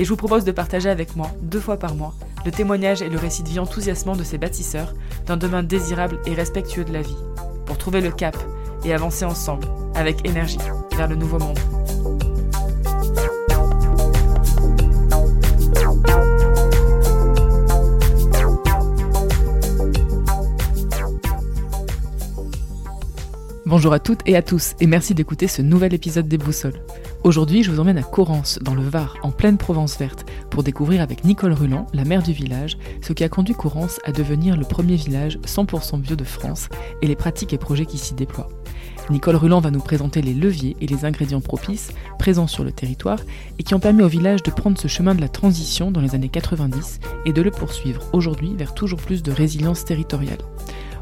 et je vous propose de partager avec moi, deux fois par mois, le témoignage et le récit de vie enthousiasmant de ces bâtisseurs d'un demain désirable et respectueux de la vie, pour trouver le cap et avancer ensemble, avec énergie, vers le nouveau monde. Bonjour à toutes et à tous et merci d'écouter ce nouvel épisode des Boussoles. Aujourd'hui, je vous emmène à Corrence, dans le Var, en pleine Provence verte, pour découvrir avec Nicole Ruland, la mère du village, ce qui a conduit Corrence à devenir le premier village 100% bio de France et les pratiques et projets qui s'y déploient. Nicole Ruland va nous présenter les leviers et les ingrédients propices présents sur le territoire et qui ont permis au village de prendre ce chemin de la transition dans les années 90 et de le poursuivre aujourd'hui vers toujours plus de résilience territoriale.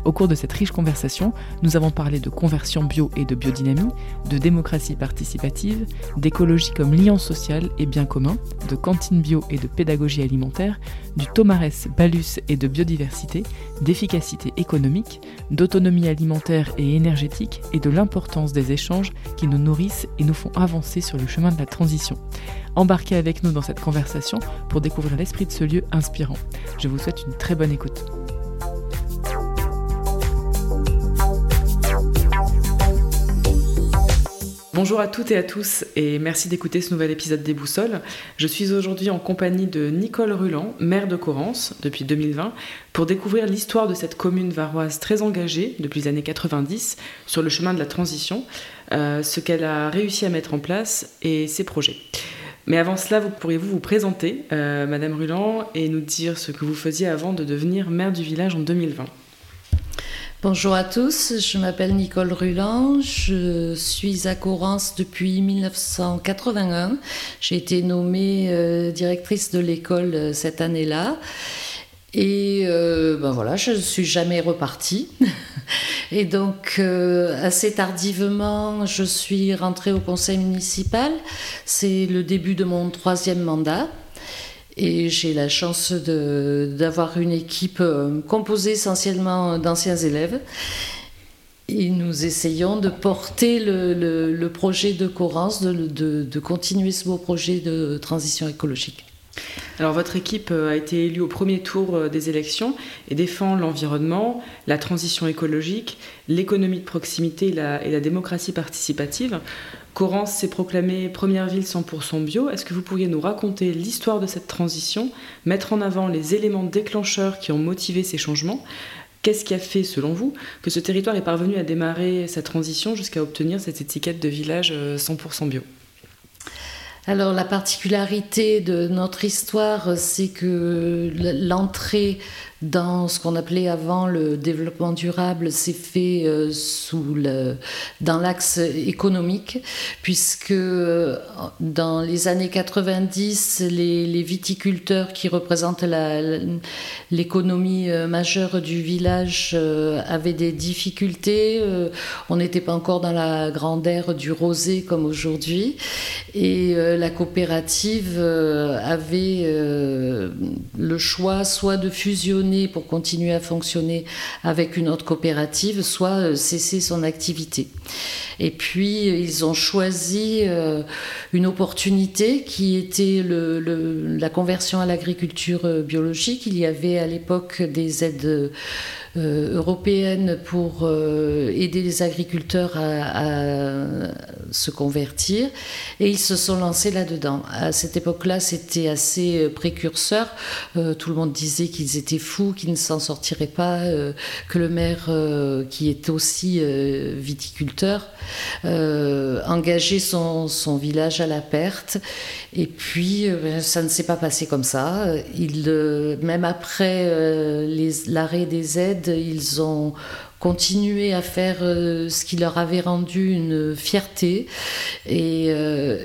Au cours de cette riche conversation, nous avons parlé de conversion bio et de biodynamie, de démocratie participative, d'écologie comme lien social et bien commun, de cantine bio et de pédagogie alimentaire, du tomarès balus et de biodiversité, d'efficacité économique, d'autonomie alimentaire et énergétique et de l'importance des échanges qui nous nourrissent et nous font avancer sur le chemin de la transition. Embarquez avec nous dans cette conversation pour découvrir l'esprit de ce lieu inspirant. Je vous souhaite une très bonne écoute. Bonjour à toutes et à tous et merci d'écouter ce nouvel épisode des Boussoles. Je suis aujourd'hui en compagnie de Nicole Ruland, maire de Corrence depuis 2020, pour découvrir l'histoire de cette commune varoise très engagée depuis les années 90 sur le chemin de la transition, euh, ce qu'elle a réussi à mettre en place et ses projets. Mais avant cela, vous pourriez-vous vous présenter, euh, Madame Ruland, et nous dire ce que vous faisiez avant de devenir maire du village en 2020 Bonjour à tous, je m'appelle Nicole Ruland, je suis à Corrence depuis 1981. J'ai été nommée euh, directrice de l'école euh, cette année-là. Et euh, ben voilà, je ne suis jamais repartie. Et donc, assez tardivement, je suis rentrée au conseil municipal. C'est le début de mon troisième mandat. Et j'ai la chance d'avoir une équipe euh, composée essentiellement d'anciens élèves. Et nous essayons de porter le, projet de Corrence, de, continuer ce beau projet de transition écologique. Alors votre équipe euh, a été élue au premier tour euh, des élections et défend l'environnement, la transition écologique, l'économie de proximité et la démocratie participative. Corrence s'est proclamée première ville 100% bio. Est-ce que vous pourriez nous raconter l'histoire de cette transition, mettre en avant les éléments déclencheurs qui ont motivé ces changements? Qu'est-ce qui a fait, selon vous, que ce territoire est parvenu à démarrer sa transition jusqu'à obtenir cette étiquette de village 100% euh, bio? Alors la particularité de notre histoire, c'est que l'entrée dans ce qu'on appelait avant le développement durable s'est fait euh, sous le, dans l'axe économique, puisque euh, dans les années 90, les, viticulteurs qui représentent l'économie euh, majeure du village avaient des difficultés. On n'était pas encore dans la grande ère du rosé comme aujourd'hui. Et la coopérative avait le choix soit de fusionner pour continuer à fonctionner avec une autre coopérative, soit euh, cesser son activité. Et puis, ils ont choisi euh, une opportunité qui était la conversion à l'agriculture euh, biologique. Il y avait à l'époque des aides européenne pour aider les agriculteurs à, se convertir et ils se sont lancés là-dedans. À cette époque-là, c'était assez précurseur. tout le monde disait qu'ils étaient fous, qu'ils ne s'en sortiraient pas, que le maire, qui est aussi viticulteur, engageait son, village à la perte. Et puis, ben, ça ne s'est pas passé comme ça. Même après l'arrêt des aides, ils ont continué à faire euh, ce qui leur avait rendu une fierté. Et, euh,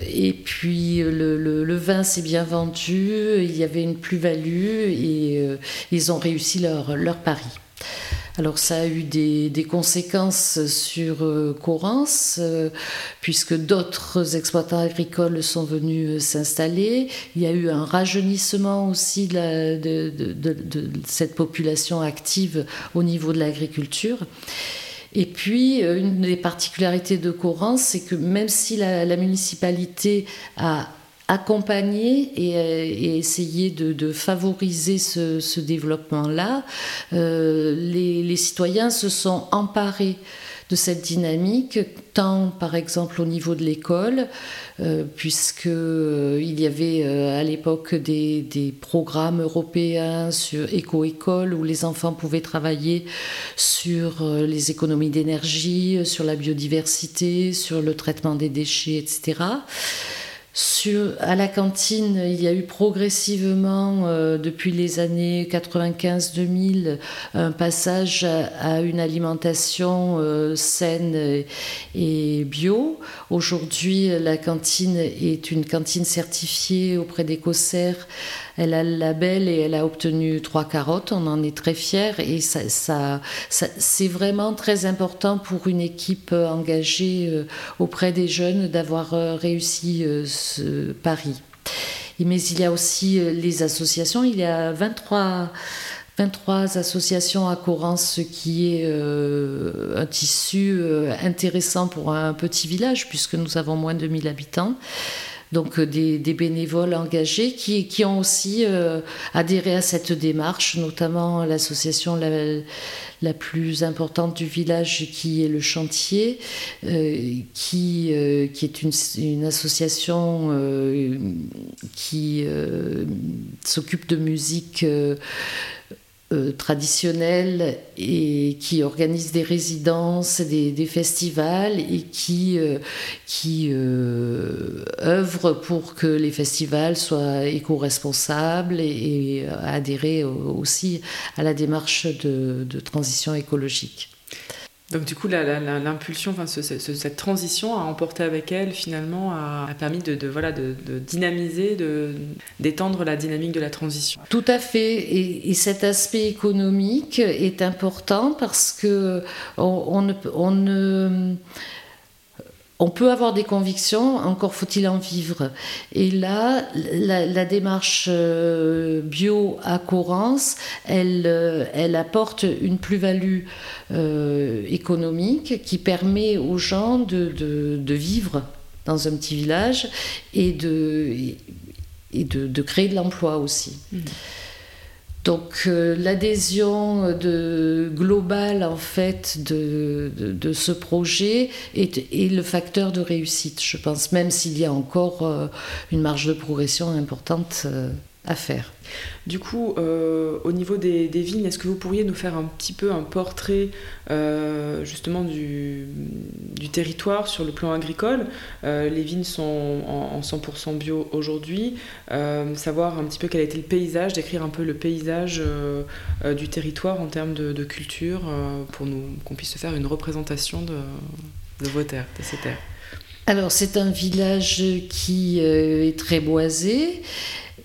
puis le, vin s'est bien vendu, il y avait une plus-value et euh, ils ont réussi leur pari. Alors ça a eu des, conséquences sur euh, euh, puisque d'autres exploitants agricoles sont venus euh, s'installer. Il y a eu un rajeunissement aussi de, cette population active au niveau de l'agriculture. Et puis, une des particularités de Corrance, c'est que même si la municipalité a accompagner et, et essayer de, favoriser ce, développement-là, euh, les, citoyens se sont emparés de cette dynamique, tant par exemple au niveau de l'école, euh, puisque euh, il y avait à l'époque des, des, programmes européens sur éco-école où les enfants pouvaient travailler sur les économies d'énergie, sur la biodiversité, sur le traitement des déchets, etc. Sur, à la cantine, il y a eu progressivement, euh, depuis les années 95-2000, un passage à, une alimentation euh, saine et bio. Aujourd'hui, la cantine est une cantine certifiée auprès d'Écossaire elle a le label et elle a obtenu trois carottes. On en est très fiers et ça, c'est vraiment très important pour une équipe engagée euh, auprès des jeunes d'avoir euh, réussi euh, ce pari. Mais il y a aussi les associations. Il y a 23 23 associations à Corrance, ce qui est un tissu intéressant pour un petit village, puisque nous avons moins de 1000 habitants donc euh, des, bénévoles engagés qui, ont aussi euh, adhéré à cette démarche, notamment l'association la, plus importante du village qui est le chantier, euh, qui, est une, association qui s'occupe de musique traditionnels et qui organisent des résidences, des, festivals et qui, euh, euh, œuvrent pour que les festivals soient éco-responsables et, adhérer aussi à la démarche de transition écologique. Donc du coup, l'impulsion, enfin, cette transition a emporté avec elle finalement a, permis de, voilà de, dynamiser, d'étendre la dynamique de la transition. Tout à fait. Et, cet aspect économique est important parce que on, on ne peut avoir des convictions, encore faut-il en vivre. Et là, la, démarche euh, bio à euh, elle apporte une plus-value euh, économique qui permet aux gens de, vivre dans un petit village et de, et de, créer de l'emploi aussi. Mmh. Donc euh, l'adhésion de globale en fait de, de, ce projet est, est, le facteur de réussite, je pense, même s'il y a encore euh, une marge de progression importante euh, à faire. Du coup, euh, au niveau des, vignes, est-ce que vous pourriez nous faire un petit peu un portrait euh, justement du, territoire sur le plan agricole? Euh, Les vignes sont en, 100% bio aujourd'hui. savoir un petit peu quel a été le paysage, décrire un peu le paysage du territoire en termes de, culture pour nous qu'on puisse se faire une représentation de, de vos terres, de ces terres. Alors c'est un village qui est très boisé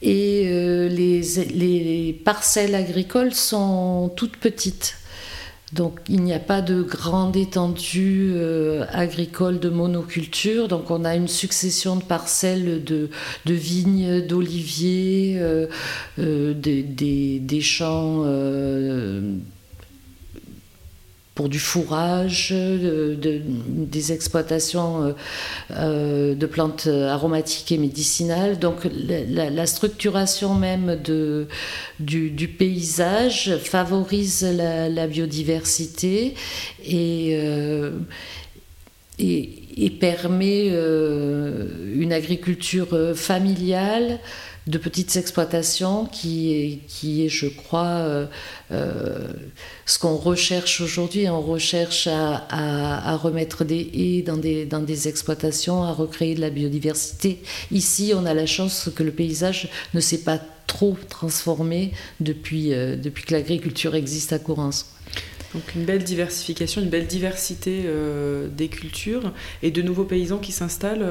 et euh, les, parcelles agricoles sont toutes petites. Donc il n'y a pas de grande étendue euh, agricole de monoculture. Donc on a une succession de parcelles de, vignes, d'oliviers, euh, des, champs pour du fourrage, des exploitations de plantes aromatiques et médicinales. Donc la, structuration même du, paysage favorise la, biodiversité et, permet une agriculture familiale de petites exploitations qui est, qui est je crois, euh, euh, ce qu'on recherche aujourd'hui. On recherche à, remettre des haies dans des, dans des exploitations, à recréer de la biodiversité. Ici, on a la chance que le paysage ne s'est pas trop transformé depuis, euh, depuis que l'agriculture existe à Courance. Donc une belle diversification, une belle diversité des cultures et de nouveaux paysans qui s'installent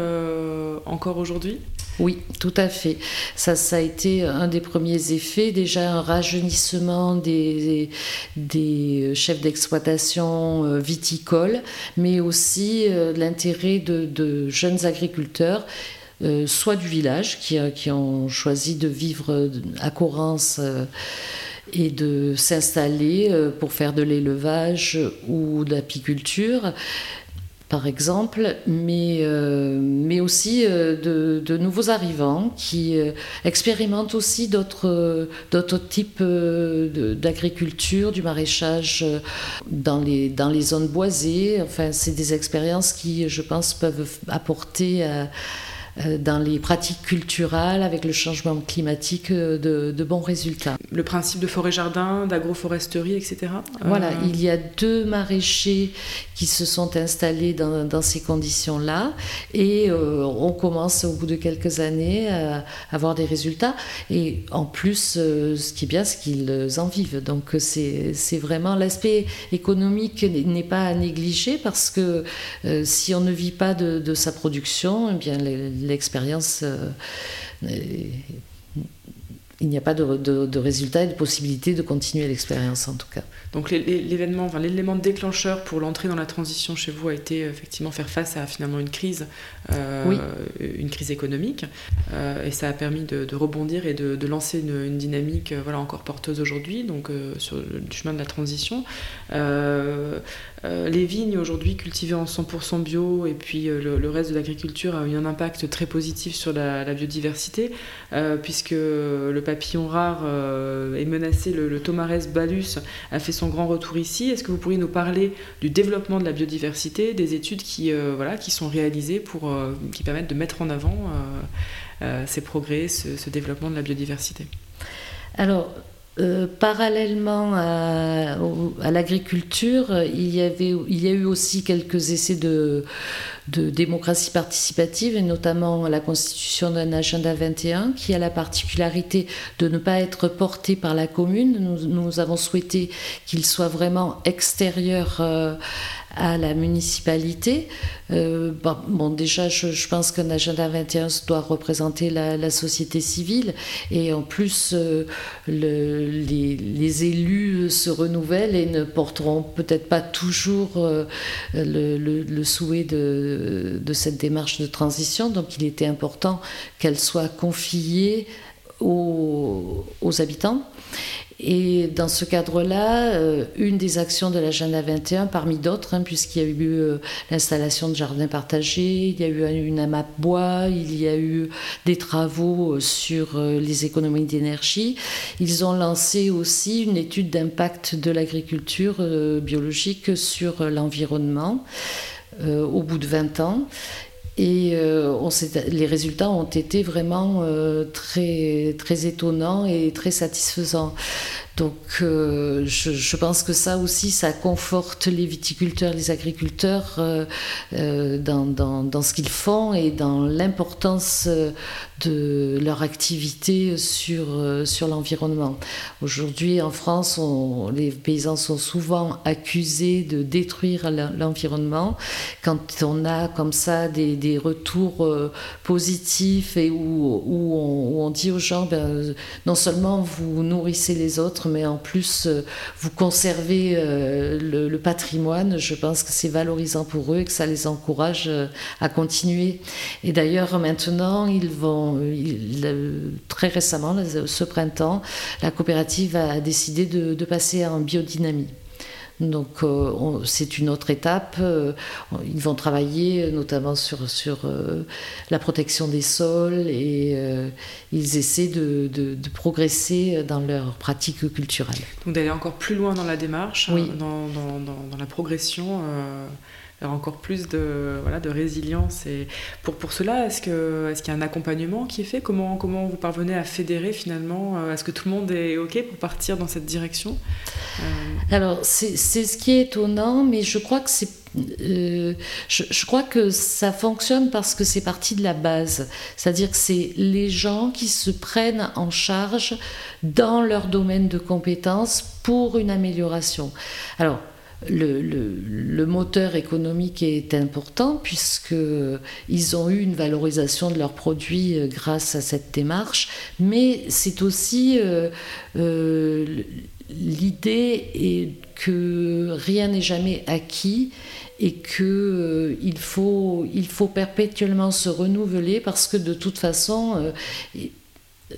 encore aujourd'hui? Oui, tout à fait. Ça, a été un des premiers effets. Déjà un rajeunissement des, chefs d'exploitation euh, viticoles, mais aussi euh, l'intérêt de, jeunes agriculteurs euh, soit du village, qui, ont choisi de vivre à Corrance et de s'installer pour faire de l'élevage ou de l'apiculture, par exemple, mais, euh, mais aussi euh, de, nouveaux arrivants qui euh, expérimentent aussi d'autres types d'agriculture, du maraîchage dans les, dans les zones boisées. Enfin, c'est des expériences qui, je pense, peuvent apporter à euh, dans les pratiques culturelles, avec le changement climatique, euh, de, bons résultats. Le principe de forêt-jardin, d'agroforesterie, etc. Voilà, euh, il y a deux maraîchers qui se sont installés dans, ces conditions-là et on commence au bout de quelques années à avoir des résultats. Et en plus, ce qui est bien, c'est qu'ils en vivent. Donc c'est vraiment l'aspect économique n'est pas à négliger parce que si on ne vit pas de, sa production, eh bien les, l'expérience euh, il n'y a pas de, de, résultat et de possibilité de continuer l'expérience en tout cas. Donc l'événement, enfin, l'élément déclencheur pour l'entrée dans la transition chez vous a été effectivement faire face à finalement une crise, euh, une crise économique, euh, et ça a permis de, rebondir et de, lancer une, dynamique voilà encore porteuse aujourd'hui, donc sur le chemin de la transition. Les vignes aujourd'hui cultivées en 100% bio et puis le, reste de l'agriculture a eu un impact très positif sur la, biodiversité puisque le papillon rare euh, est menacé, le, le balus a fait son grand retour ici. Est-ce que vous pourriez nous parler du développement de la biodiversité, des études qui, euh, voilà, qui sont réalisées pour, euh, qui permettent de mettre en avant ces progrès, ce, développement de la biodiversité? Alors, parallèlement à, l'agriculture, il, y il y a eu aussi quelques essais de, démocratie participative et notamment la constitution d'un agenda 21 qui a la particularité de ne pas être porté par la commune. Nous, nous avons souhaité qu'il soit vraiment extérieur euh, à la municipalité. Euh, bon, déjà, je, pense qu'un agenda 21 doit représenter la, société civile et en plus, euh, le, les, élus se renouvellent et ne porteront peut-être pas toujours euh, le, souhait de, cette démarche de transition. Donc, il était important qu'elle soit confiée aux habitants. Et dans ce cadre-là, euh, une des actions de l'agenda 21, parmi d'autres, hein, puisqu'il y a eu euh, l'installation de jardins partagés, il y a eu une AMAP bois, il y a eu des travaux euh, sur les économies d'énergie, ils ont lancé aussi une étude d'impact de l'agriculture biologique sur l'environnement. au bout de 20 ans. Et on les résultats ont été vraiment très, très étonnants et très satisfaisants. Donc euh, je, pense que ça aussi, ça conforte les viticulteurs, les agriculteurs euh, euh, dans, ce qu'ils font et dans l'importance de leur activité sur, sur l'environnement. Aujourd'hui, en France, les paysans sont souvent accusés de détruire l'environnement. Quand on a comme ça des, des retours positifs et où, où, on, dit aux gens, ben, non seulement vous nourrissez les autres, mais en plus euh, vous conservez euh, le, patrimoine, je pense que c'est valorisant pour eux et que ça les encourage euh, à continuer. Et d'ailleurs, maintenant, ils vont, très récemment, ce printemps, la coopérative a décidé de, passer en biodynamie. Donc c'est une autre étape. ils vont travailler notamment sur, sur la protection des sols et ils essaient de, de, progresser dans leur pratique culturelle. Donc d'aller encore plus loin dans la démarche, dans, dans, dans, la progression encore plus de, voilà, de résilience. Et pour, pour cela, est-ce qu'il est y a un accompagnement qui est fait? Comment, comment vous parvenez à fédérer finalement euh, Est-ce que tout le monde est OK pour partir dans cette direction? Euh, Alors, c'est ce qui est étonnant, mais je crois que c'est euh, je, crois que ça fonctionne parce que c'est parti de la base. C'est-à-dire que c'est les gens qui se prennent en charge dans leur domaine de compétences pour une amélioration. Alors, le, moteur économique est important puisqu'ils ont eu une valorisation de leurs produits euh, grâce à cette démarche, mais c'est aussi euh, euh, l'idée que rien n'est jamais acquis et qu'il faut, il faut perpétuellement se renouveler parce que de toute façon,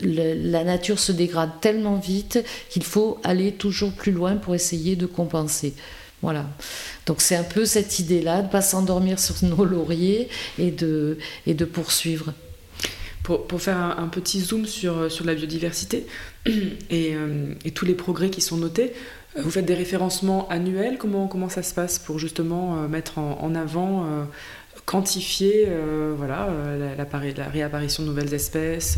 la nature se dégrade tellement vite qu'il faut aller toujours plus loin pour essayer de compenser. Voilà. Donc c'est un peu cette idée-là, de ne pas s'endormir sur nos lauriers et de, et de poursuivre. Pour, pour faire un, petit zoom sur, sur la biodiversité et, euh, et, tous les progrès qui sont notés, euh, vous faites des référencements annuels comment, comment ça se passe pour justement euh, mettre en, avant, quantifier voilà, la, la, réapparition de nouvelles espèces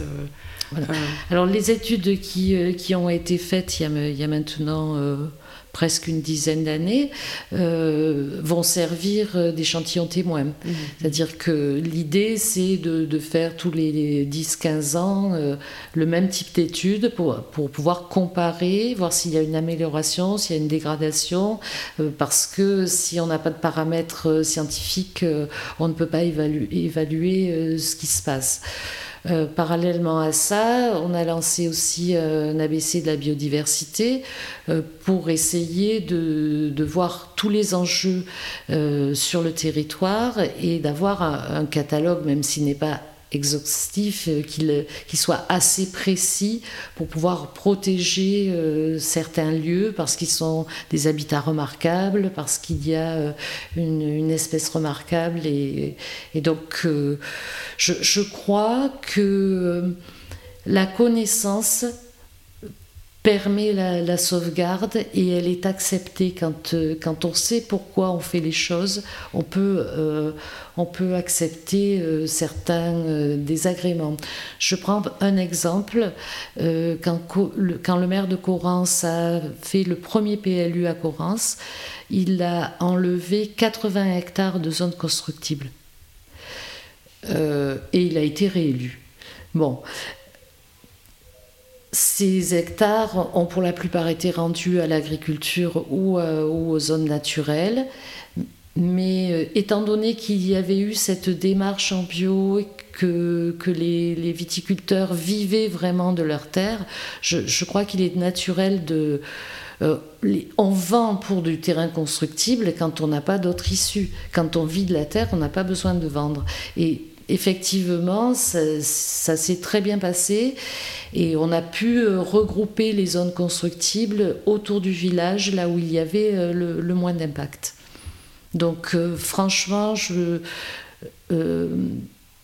Alors les études qui, qui, ont été faites il y a, il y a maintenant presque une dizaine d'années, euh, vont servir d'échantillons témoins. Mmh. C'est-à-dire que l'idée, c'est de, faire tous les 10-15 ans euh, le même type d'études pour, pour, pouvoir comparer, voir s'il y a une amélioration, s'il y a une dégradation, euh, parce que si on n'a pas de paramètres scientifiques, on ne peut pas évaluer, évaluer ce qui se passe. Euh, parallèlement à ça, on a lancé aussi euh, un ABC de la biodiversité euh, pour essayer de, voir tous les enjeux sur le territoire et d'avoir un, catalogue, même s'il n'est pas exhaustif, euh, qu'il soit assez précis pour pouvoir protéger euh, certains lieux parce qu'ils sont des habitats remarquables, parce qu'il y a euh, une, espèce remarquable. Et, donc, je, crois que la connaissance permet la, sauvegarde et elle est acceptée quand, euh, quand on sait pourquoi on fait les choses, on peut, euh, on peut accepter euh, certains désagréments. Je prends un exemple, quand, le, quand le maire de Corrance a fait le premier PLU à Corrance, il a enlevé 80 hectares de zones constructibles. et il a été réélu. Bon, ces hectares ont pour la plupart été rendus à l'agriculture ou, euh, aux zones naturelles. Mais euh, étant donné qu'il y avait eu cette démarche en bio, que, que les, viticulteurs vivaient vraiment de leur terre, je, crois qu'il est naturel de... Euh, on vend pour du terrain constructible quand on n'a pas d'autre issue. Quand on vit de la terre, on n'a pas besoin de vendre. Et effectivement, ça, s'est très bien passé et on a pu euh, regrouper les zones constructibles autour du village, là où il y avait euh, le, moins d'impact. Donc euh, franchement,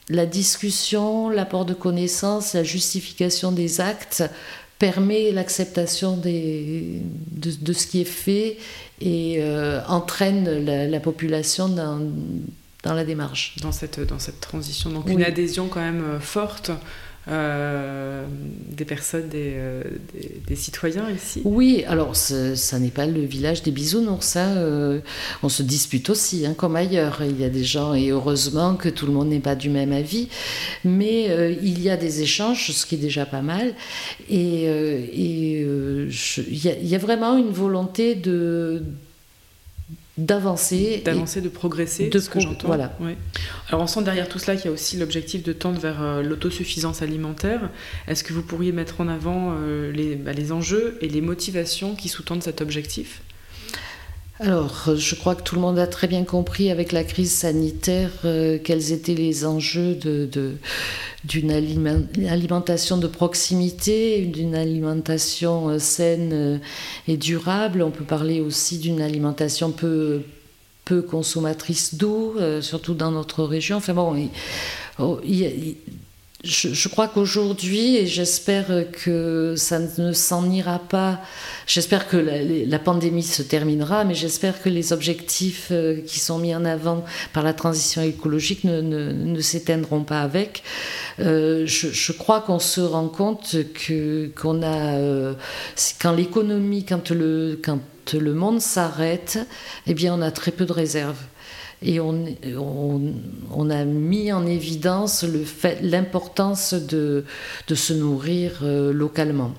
la discussion, l'apport de connaissances, la justification des actes permet l'acceptation de, ce qui est fait et entraîne la, la population dans dans la démarche. Dans cette, dans cette transition. Donc une adhésion quand même euh, forte euh, des personnes, des, euh, des, citoyens ici Oui, alors ça n'est pas le village des bisounours. Hein, on se dispute aussi, hein, comme ailleurs. Il y a des gens, et heureusement que tout le monde n'est pas du même avis, mais il y a des échanges, ce qui est déjà pas mal. Et, il y, y, a vraiment une volonté de d'avancer. D'avancer, de progresser, de ce que j'entends. Voilà. Alors on sent derrière tout cela qu'il y a aussi l'objectif de tendre vers euh, l'autosuffisance alimentaire. Est-ce que vous pourriez mettre en avant euh, les, bah, les, enjeux et les motivations qui sous-tendent cet objectif? Alors, je crois que tout le monde a très bien compris avec la crise sanitaire quels étaient les enjeux d'une alimentation de proximité, d'une alimentation saine et durable. On peut parler aussi d'une alimentation peu, consommatrice d'eau, surtout dans notre région. Enfin bon, il, je, crois qu'aujourd'hui, et j'espère que ça ne s'en ira pas, j'espère que la, pandémie se terminera, mais j'espère que les objectifs euh, qui sont mis en avant par la transition écologique ne, s'éteindront pas avec. Euh, je, crois qu'on se rend compte que qu'on a, euh, quand l'économie, quand le, quand le monde s'arrête, eh bien, on a très peu de réserves et on, a mis en évidence l'importance de, de, se nourrir euh, localement.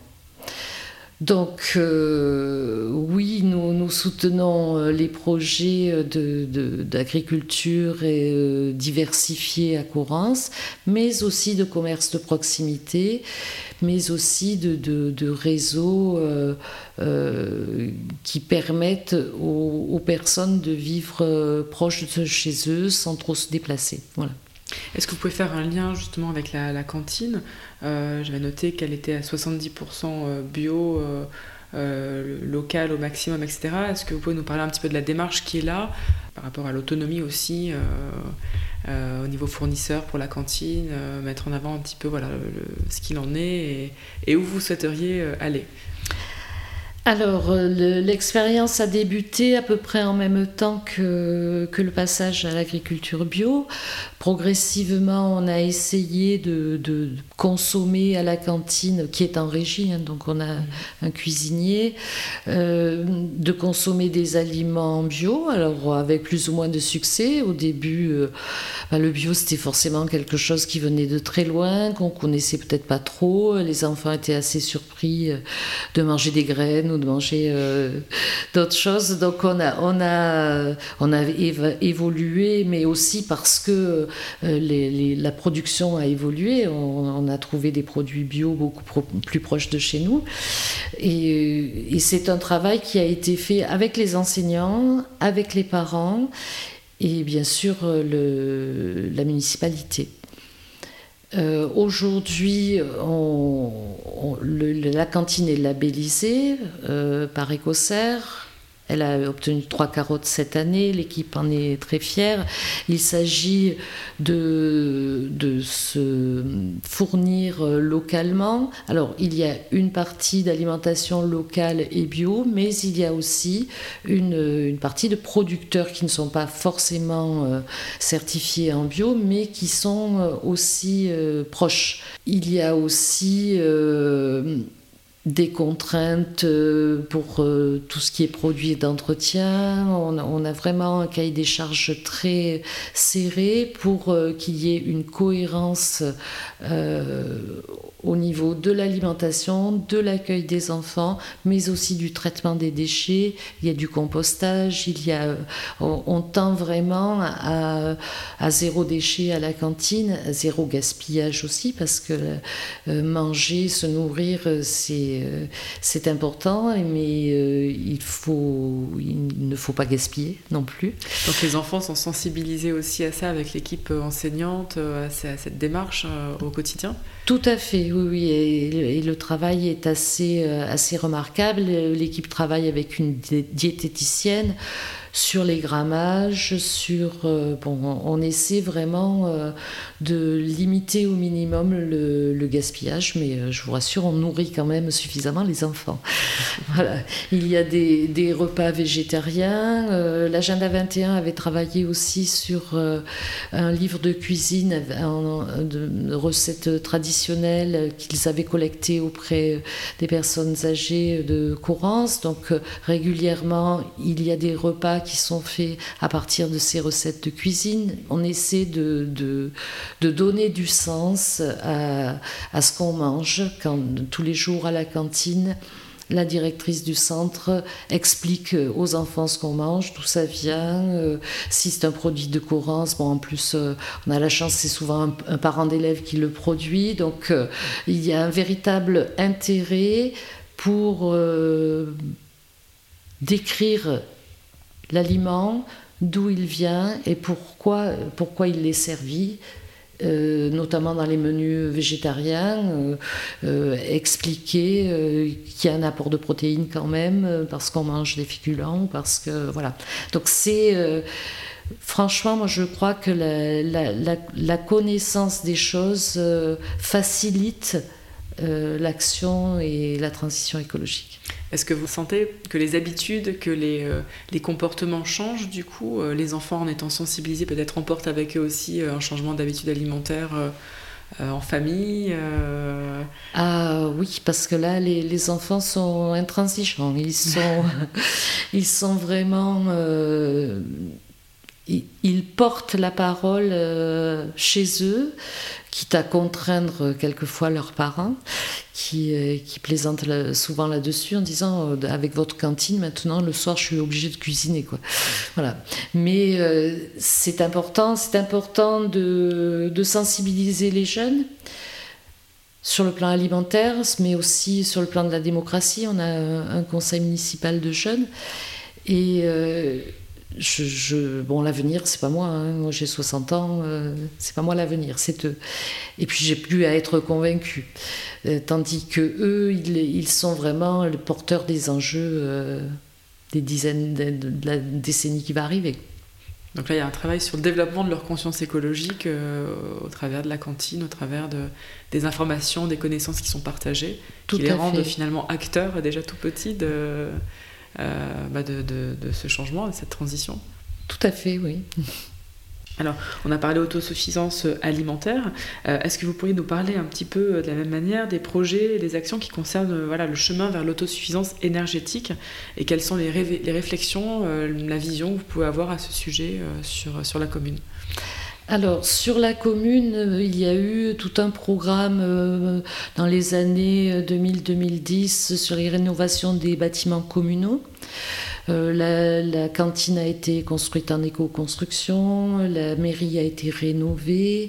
Donc euh, oui, nous, soutenons euh, les projets d'agriculture et diversifiée à Courance, mais aussi de commerce de proximité mais aussi de, réseaux euh, euh, qui permettent aux, personnes de vivre euh, proche de chez eux sans trop se déplacer. Voilà. Est-ce que vous pouvez faire un lien justement avec la, cantine? J'avais noté qu'elle était à 70% bio. local au maximum, etc. Est-ce que vous pouvez nous parler un petit peu de la démarche qui est là, par rapport à l'autonomie aussi euh, au niveau fournisseur pour la cantine, euh, mettre en avant un petit peu ce qu'il en est et, où vous souhaiteriez euh, aller? Alors, l'expérience a débuté à peu près en même temps que le passage à l'agriculture bio. Progressivement, on a essayé de, consommer à la cantine, qui est en régie, hein, donc on a un cuisinier, de consommer des aliments bio, alors avec plus ou moins de succès. Au début, bah, le bio, c'était forcément quelque chose qui venait de très loin, qu'on connaissait peut-être pas trop. Les enfants étaient assez surpris de manger des graines de manger euh, d'autres choses. Donc on a, on a, on a évolué, mais aussi parce que euh, la production a évolué. On, a trouvé des produits bio beaucoup plus proches de chez nous. Et, et c'est un travail qui a été fait avec les enseignants, avec les parents et bien sûr la municipalité. Euh, aujourd'hui, la cantine est labellisée euh, par Écossaire. Elle a obtenu trois carottes cette année, l'équipe en est très fière. Il s'agit de, se fournir localement. Alors, il y a une partie d'alimentation locale et bio, mais il y a aussi une, partie de producteurs qui ne sont pas forcément euh, certifiés en bio, mais qui sont euh, aussi euh, proches. Il y a aussi des contraintes euh, pour euh, tout ce qui est produit d'entretien. On, a vraiment un cahier des charges très serré pour euh, qu'il y ait une cohérence au niveau de l'alimentation, de l'accueil des enfants, mais aussi du traitement des déchets. Il y a du compostage, il y a, on, tend vraiment à, zéro déchet à la cantine, à zéro gaspillage aussi, parce que euh, manger, se nourrir, c'est euh, c'est important, mais euh, il, faut, il ne faut pas gaspiller non plus. Donc les enfants sont sensibilisés aussi à ça avec l'équipe enseignante, à cette démarche au quotidien? Tout à fait, oui, oui. Et, le travail est assez, euh, assez remarquable. L'équipe travaille avec une diététicienne sur les grammages, sur euh, bon, on essaie vraiment euh, de limiter au minimum le, gaspillage, mais euh, je vous rassure, on nourrit quand même suffisamment les enfants. voilà. Il y a des, des repas végétariens. L'agenda 21 avait travaillé aussi sur un livre de cuisine de recettes traditionnelles qu'ils avaient collectées auprès des personnes âgées de Courance. Donc régulièrement, il y a des repas qui sont faits à partir de ces recettes de cuisine. On essaie de, de, donner du sens à, à ce qu'on mange quand, tous les jours à la cantine la directrice du centre explique aux enfants ce qu'on mange, d'où ça vient, euh, si c'est un produit de courance. Bon, en plus, euh, on a la chance, c'est souvent un, parent d'élève qui le produit. Donc, euh, il y a un véritable intérêt pour décrire l'aliment, d'où il vient et pourquoi, pourquoi il est servi, euh, notamment dans les menus végétariens, euh, euh, expliquer qu'il y a un apport de protéines quand même, parce qu'on mange des féculents, parce que voilà. Donc c'est franchement, moi je crois que la, connaissance des choses facilite l'action et la transition écologique. Est-ce que vous sentez que les habitudes, que les, euh, les comportements changent du coup euh, Les enfants, en étant sensibilisés, peut-être emportent avec eux aussi euh, un changement d'habitude alimentaire en famille Ah oui, parce que là, les, les enfants sont intransigeants. Ils sont, ils sont vraiment ils portent la parole chez eux, quitte à contraindre quelquefois leurs parents qui, euh, qui plaisantent souvent là-dessus en disant euh, avec votre cantine maintenant le soir je suis obligée de cuisiner. Voilà. Mais euh, c'est important, important de, sensibiliser les jeunes sur le plan alimentaire, mais aussi sur le plan de la démocratie. On a un, conseil municipal de jeunes et je, bon, l'avenir, c'est pas moi. Hein. Moi, j'ai 60 ans, euh, c'est pas moi l'avenir, c'est eux. Et puis, j'ai plus à être convaincue. Euh, tandis que eux, ils, sont vraiment le porteur des enjeux euh, des dizaines de, la décennie qui va arriver. Donc là, il y a un travail sur le développement de leur conscience écologique au travers de la cantine, au travers de, des informations, des connaissances qui sont partagées, qui les rendent finalement acteurs déjà tout petits de euh, bah, de, ce changement, de cette transition Tout à fait, oui. Alors, on a parlé autosuffisance alimentaire. Euh, est-ce que vous pourriez nous parler un petit peu euh, de la même manière des projets et des actions qui concernent voilà, le chemin vers l'autosuffisance énergétique et quelles sont les, les réflexions, la vision que vous pouvez avoir à ce sujet sur, sur la commune? Alors, sur la commune, euh, il y a eu tout un programme euh, dans les années 2000-2010 euh, sur les rénovations des bâtiments communaux. la, cantine a été construite en éco-construction, la mairie a été rénovée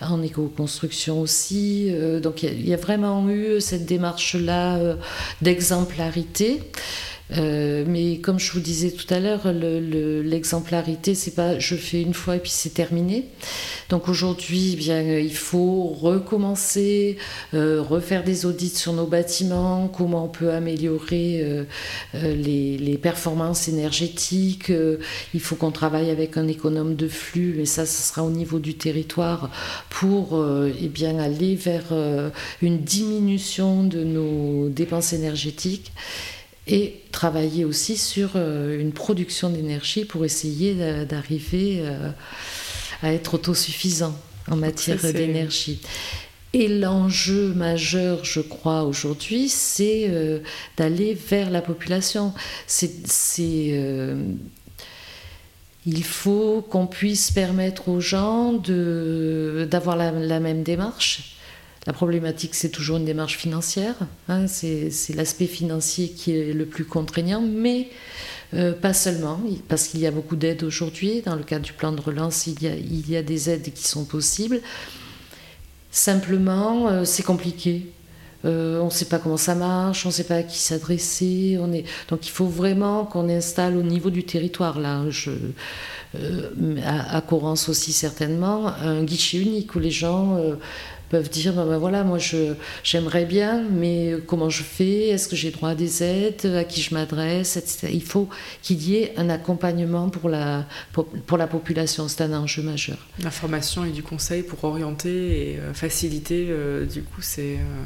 en éco-construction aussi. donc il y, a vraiment eu cette démarche-là d'exemplarité. Euh, mais comme je vous disais tout à l'heure, l'exemplarité, le, c'est pas je fais une fois et puis c'est terminé. Donc aujourd'hui, eh bien, il faut recommencer, euh, refaire des audits sur nos bâtiments, comment on peut améliorer euh, les, les, performances énergétiques. il faut qu'on travaille avec un économe de flux, et ça, ce sera au niveau du territoire pour eh bien, aller vers une diminution de nos dépenses énergétiques et travailler aussi sur euh, une production d'énergie pour essayer d'arriver euh, à être autosuffisant en matière d'énergie. Et l'enjeu majeur, je crois, aujourd'hui, c'est euh, d'aller vers la population. C'est, il faut qu'on puisse permettre aux gens d'avoir la, même démarche la problématique, c'est toujours une démarche financière. Hein, c'est l'aspect financier qui est le plus contraignant, mais euh, pas seulement, parce qu'il y a beaucoup d'aides aujourd'hui. Dans le cadre du plan de relance, il y a, des aides qui sont possibles. Simplement, euh, c'est compliqué. Euh, on ne sait pas comment ça marche, on ne sait pas à qui s'adresser. Donc il faut vraiment qu'on installe au niveau du territoire, là, à, à aussi certainement, un guichet unique où les gens peuvent dire ben, ben voilà moi je j'aimerais bien mais comment je fais? Est-ce que j'ai droit à des aides? À qui je m'adresse? Etc. il faut qu'il y ait un accompagnement pour la pour, la population. C'est un enjeu majeur. L'information et du conseil pour orienter et euh, faciliter euh, du coup ces euh,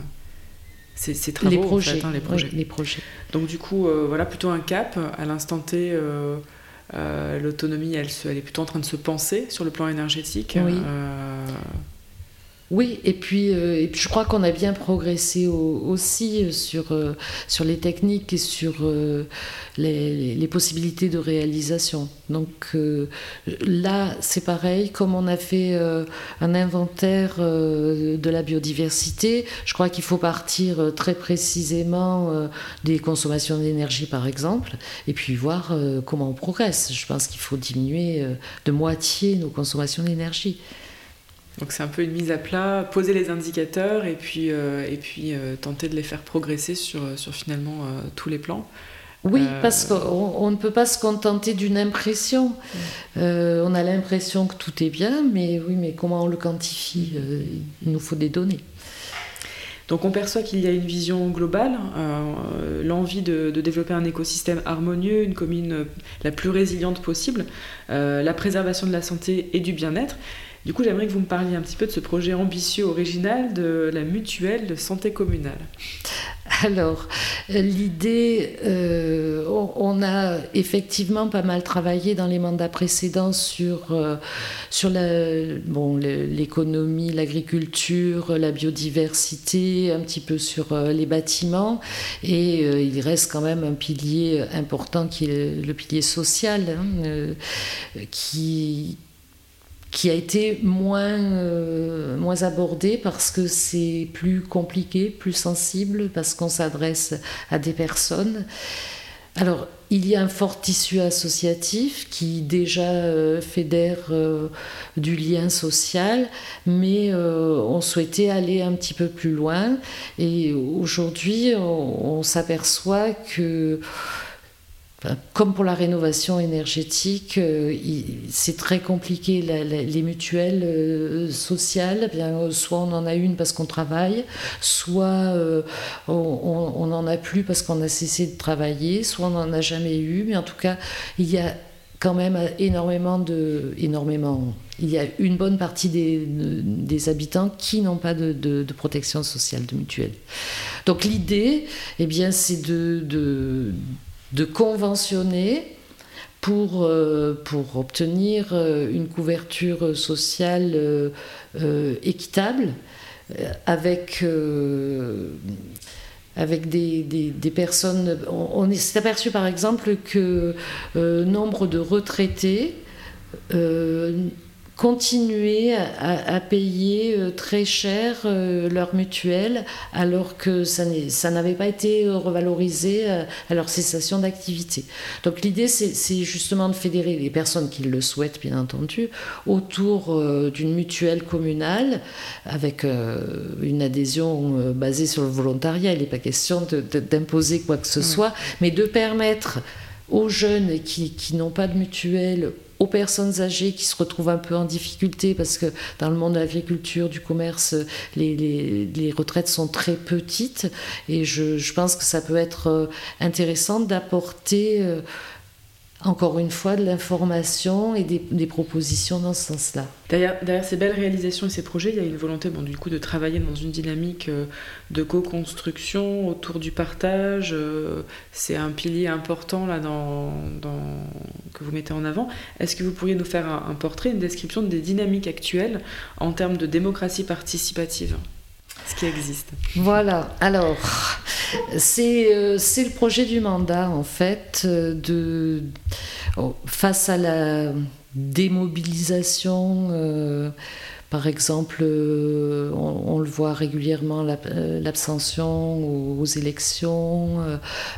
ces, travaux les projets, hein, les projets. les projets. Donc du coup voilà plutôt un cap. À l'instant T l'autonomie elle, elle est plutôt en train de se penser sur le plan énergétique. Oui. Oui, et puis, euh, et puis je crois qu'on a bien progressé aussi sur, euh, sur les techniques et sur euh, les, les, possibilités de réalisation. Donc là, c'est pareil, comme on a fait un inventaire de la biodiversité, je crois qu'il faut partir très précisément des consommations d'énergie, par exemple, et puis voir comment on progresse. Je pense qu'il faut diminuer de moitié nos consommations d'énergie. Donc c'est un peu une mise à plat, poser les indicateurs et puis, euh, et puis euh, tenter de les faire progresser sur, sur finalement euh, tous les plans. Oui, parce qu'on ne peut pas se contenter d'une impression. on a l'impression que tout est bien, mais oui, mais comment on le quantifie Il nous faut des données. Donc on perçoit qu'il y a une vision globale, euh, l'envie de, développer un écosystème harmonieux, une commune la plus résiliente possible, euh, la préservation de la santé et du bien-être. Du coup, j'aimerais que vous me parliez un petit peu de ce projet ambitieux, original de la mutuelle de santé communale. Alors, l'idée, euh, on, a effectivement pas mal travaillé dans les mandats précédents sur, euh, sur l'économie, l'agriculture, la biodiversité, un petit peu sur euh, les bâtiments. Et il reste quand même un pilier important qui est le pilier social, hein, qui qui a été moins, euh, moins abordé parce que c'est plus compliqué, plus sensible, parce qu'on s'adresse à des personnes. Alors, il y a un fort tissu associatif qui déjà euh, fédère euh, du lien social, mais on souhaitait aller un petit peu plus loin. Et aujourd'hui, on s'aperçoit que comme pour la rénovation énergétique, euh, c'est très compliqué. les mutuelles euh, sociales, eh bien, soit on en a une parce qu'on travaille, soit euh, on n'en a plus parce qu'on a cessé de travailler, soit on n'en a jamais eu. Mais en tout cas, il y a quand même énormément de... Énormément. Il y a une bonne partie des, habitants qui n'ont pas de, protection sociale, de mutuelle. Donc l'idée, eh c'est de de conventionner pour, euh, obtenir euh, une couverture sociale euh, équitable avec, avec des, personnes. On, s'est aperçu par exemple que nombre de retraités continuer à, payer euh, très cher euh, leur mutuelle alors que ça n'avait pas été revalorisé euh, à leur cessation d'activité. Donc l'idée, c'est justement de fédérer les personnes qui le souhaitent, bien entendu, autour d'une mutuelle communale avec une adhésion basée sur le volontariat. Il n'est pas question d'imposer quoi que ce soit, mais de permettre aux jeunes qui, qui n'ont pas de mutuelle aux personnes âgées qui se retrouvent un peu en difficulté parce que dans le monde de l'agriculture, du commerce, les, retraites sont très petites. Et je, je, pense que ça peut être euh, intéressant d'apporter euh, encore une fois, de l'information et des, propositions dans ce sens-là. Derrière, ces belles réalisations et ces projets, il y a une volonté bon, du coup, de travailler dans une dynamique euh, de co-construction autour du partage. Euh, c'est un pilier important là, que vous mettez en avant. Est-ce que vous pourriez nous faire un portrait, une description des dynamiques actuelles en termes de démocratie participative? Qui existe. Voilà, alors c'est euh, c'est le projet du mandat en fait euh, de oh, face à la démobilisation euh, par exemple, on, le voit régulièrement, l'abstention aux, élections,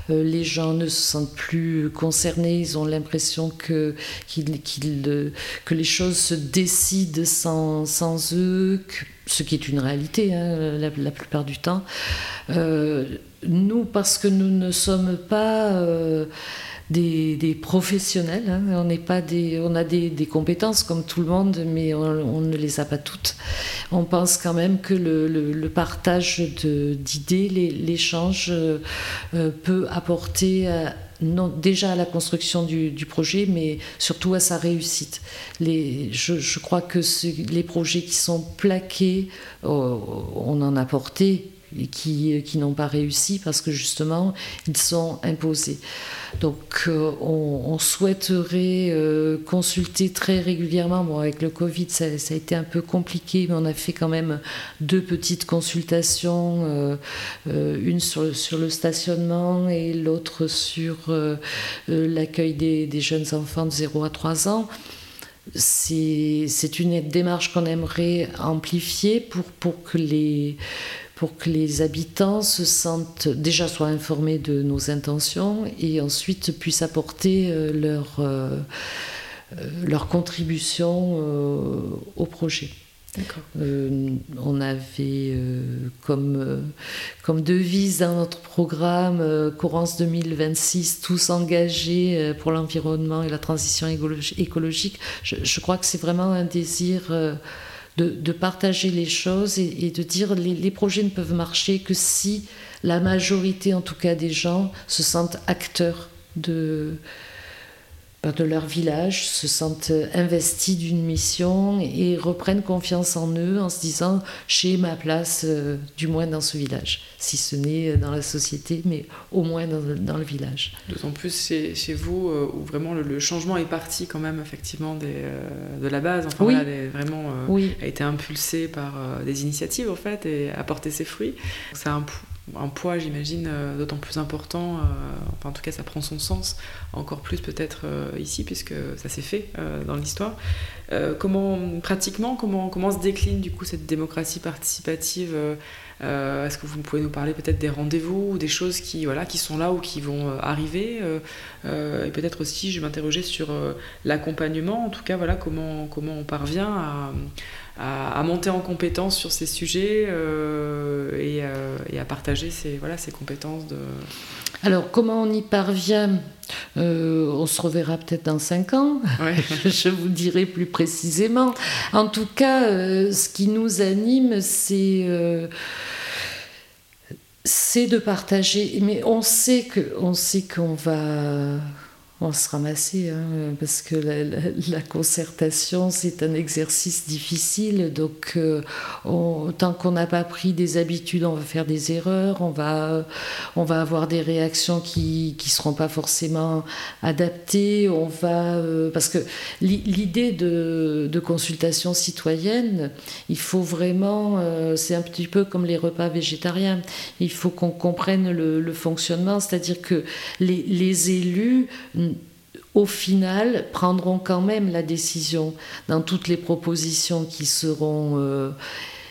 les gens ne se sentent plus concernés, ils ont l'impression que, que les choses se décident sans, sans eux, ce qui est une réalité hein, la, plupart du temps. Euh, nous, parce que nous ne sommes pas euh, des, professionnels, hein, on, n'est pas des, on a des, compétences comme tout le monde, mais on, ne les a pas toutes. On pense quand même que le, partage d'idées, l'échange euh, peut apporter non, déjà à la construction du, projet, mais surtout à sa réussite. Les, je, crois que les projets qui sont plaqués, oh, on en a porté, qui, qui n'ont pas réussi parce que justement, ils sont imposés. Donc, euh, on, souhaiterait euh, consulter très régulièrement. Bon, avec le Covid, ça, a été un peu compliqué, mais on a fait quand même deux petites consultations, euh, une sur, le stationnement et l'autre sur l'accueil des, des, jeunes enfants de 0 à 3 ans. C'est une démarche qu'on aimerait amplifier pour, pour que les pour que les habitants se sentent déjà soient informés de nos intentions et ensuite puissent apporter euh, leur, euh, euh, leur contribution au projet. Euh, on avait comme, comme devise dans notre programme Courance 2026, tous engagés pour l'environnement et la transition écologique. Je, crois que c'est vraiment un désir de, partager les choses et, de dire les, les projets ne peuvent marcher que si la majorité, en tout cas des gens, se sentent acteurs de, de leur village, se sentent investis d'une mission et reprennent confiance en eux en se disant j'ai ma place, euh, du moins dans ce village, si ce n'est dans la société, mais au moins dans, le village. D'autant plus chez, chez vous, euh, où vraiment le, changement est parti quand même effectivement des, euh, de la base, enfin oui. vraiment a été impulsé par des initiatives en fait et a porté ses fruits. C'est un, un poids, j'imagine, euh, d'autant plus important. Euh, enfin, en tout cas, ça prend son sens encore plus peut-être euh, ici, puisque ça s'est fait dans l'histoire. comment, pratiquement, comment, comment se décline du coup cette démocratie participative Est-ce que vous pouvez nous parler peut-être des rendez-vous ou des choses qui, voilà, qui sont là ou qui vont arriver Et peut-être aussi, je m'interrogeais sur l'accompagnement. En tout cas, voilà, comment, comment on parvient à à, monter en compétence sur ces sujets euh, euh, et, à partager ces, voilà, ces compétences de... Alors, comment on y parvient euh, On se reverra peut-être dans cinq ans. Je vous dirai plus précisément. En tout cas, ce qui nous anime, c'est c'est de partager. Mais on sait que on sait qu'on va on se ramasser, hein, parce que la, concertation, c'est un exercice difficile. Donc, euh, tant qu'on n'a pas pris des habitudes, on va faire des erreurs, on va, on va avoir des réactions qui ne seront pas forcément adaptées. On va, euh, parce que l'idée de, consultation citoyenne, il faut vraiment, euh, c'est un petit peu comme les repas végétariens, il faut qu'on comprenne le, fonctionnement, c'est-à-dire que les élus au final, prendront quand même la décision dans toutes les propositions qui seront euh,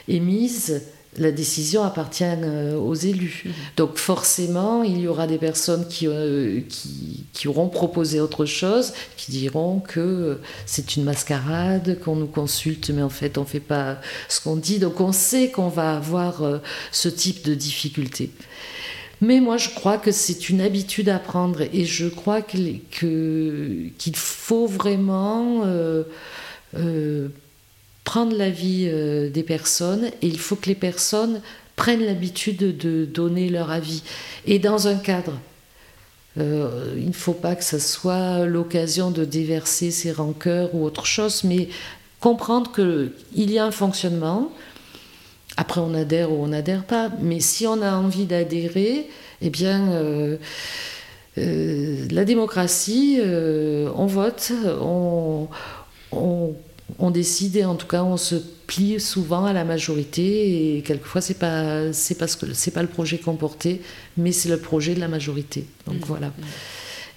émises. La décision appartient euh, aux élus. Mmh. Donc forcément, il y aura des personnes euh, qui, qui, auront proposé autre chose, qui diront que c'est une mascarade, qu'on nous consulte, mais en fait on ne fait pas ce qu'on dit. Donc on sait qu'on va avoir ce type de difficultés. Mais moi, je crois que c'est une habitude à prendre et je crois qu'il faut vraiment euh, euh, prendre l'avis euh, des personnes et il faut que les personnes prennent l'habitude de donner leur avis et dans un cadre. il ne faut pas que ce soit l'occasion de déverser ses rancœurs ou autre chose, mais comprendre qu'il y a un fonctionnement, après, on adhère ou on n'adhère pas. Mais si on a envie d'adhérer, eh bien, euh, euh, la démocratie, euh, on vote, on, on, décide et en tout cas, on se plie souvent à la majorité. Et quelquefois, c'est pas c'est c'est pas le projet qu'on portait, mais c'est le projet de la majorité. Donc mmh. voilà.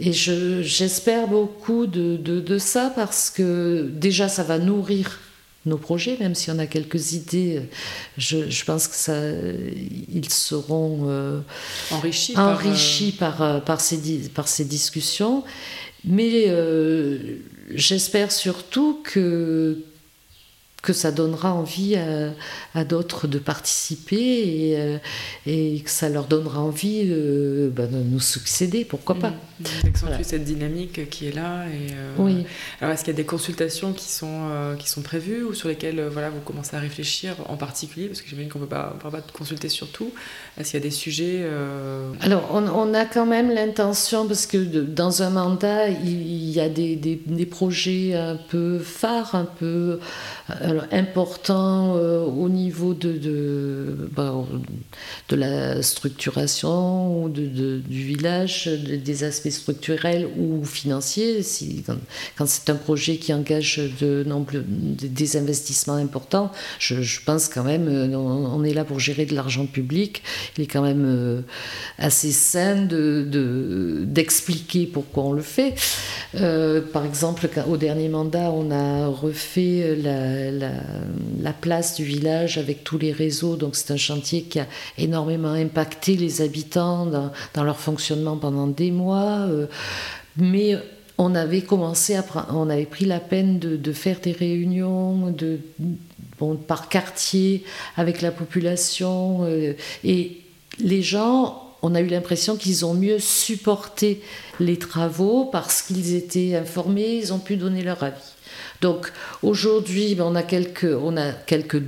Et j'espère beaucoup de, de, de, ça parce que déjà, ça va nourrir nos projets, même si on a quelques idées, je, je pense que ça, ils seront euh, enrichis, enrichis par, par, euh, par, ces, par ces discussions. Mais euh, j'espère surtout que, que ça donnera envie à, d'autres de participer et, euh, et, que ça leur donnera envie de, bah, de nous succéder, pourquoi pas. D'accentuer mmh. cette dynamique qui est là. Et, euh, oui. Alors, est-ce qu'il y a des consultations qui sont, euh, qui sont prévues ou sur lesquelles voilà, vous commencez à réfléchir en particulier? Parce que j'imagine qu'on ne peut pas, pas consulter sur tout. Est-ce qu'il y a des sujets Alors, on, on, a quand même l'intention, parce que dans un mandat, il, y a des, des, des projets un peu phares, un peu important euh, au niveau de, de, bah, de, la structuration de, du village, des aspects structurels ou financiers. Si, quand, c'est un projet qui engage de, des investissements importants, je, je, pense quand même, euh, on, est là pour gérer de l'argent public, il est quand même euh, assez sain d'expliquer pourquoi on le fait. par exemple, au dernier mandat, on a refait la la, place du village avec tous les réseaux. Donc c'est un chantier qui a énormément impacté les habitants dans, leur fonctionnement pendant des mois. Euh, mais on avait commencé à on avait pris la peine de, faire des réunions de par quartier avec la population euh, et les gens on a eu l'impression qu'ils ont mieux supporté les travaux parce qu'ils étaient informés, ils ont pu donner leur avis. Donc aujourd'hui, ben, on, a quelques,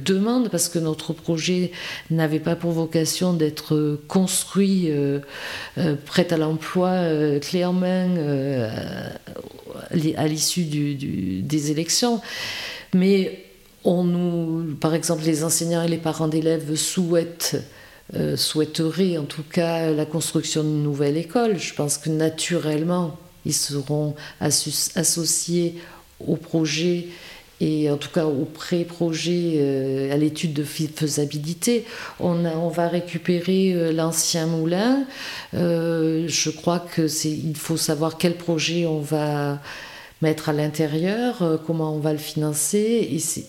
demandes parce que notre projet n'avait pas pour vocation d'être construit euh, euh, prêt à l'emploi euh, clairement à l'issue des élections. Mais on nous, par exemple, les enseignants et les parents d'élèves souhaitent souhaiteraient en tout cas la construction d'une nouvelle école. Je pense que naturellement, ils seront associés au projet et en tout cas au pré-projet, euh, à l'étude de faisabilité. On, on va récupérer euh, l'ancien moulin. Euh, je crois que c'est, il faut savoir quel projet on va mettre à l'intérieur, comment on va le financer, et c'est,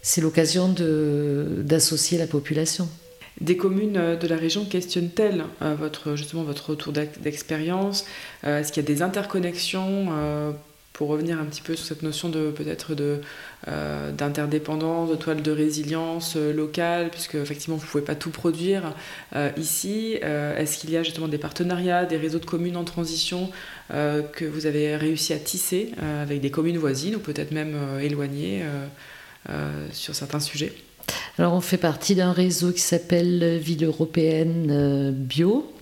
c'est l'occasion de, d'associer la population. Des communes de la région questionnent-elles votre, justement votre retour d'expérience? Est-ce qu'il y a des interconnexions pour revenir un petit peu sur cette notion de peut-être de euh, d'interdépendance, de toile de résilience euh, locale, puisque effectivement vous ne pouvez pas tout produire euh, ici. Est-ce qu'il y a justement des partenariats, des réseaux de communes en transition que vous avez réussi à tisser avec des communes voisines ou peut-être même éloignées sur certains sujets? Alors on fait partie d'un réseau qui s'appelle Ville européenne bio,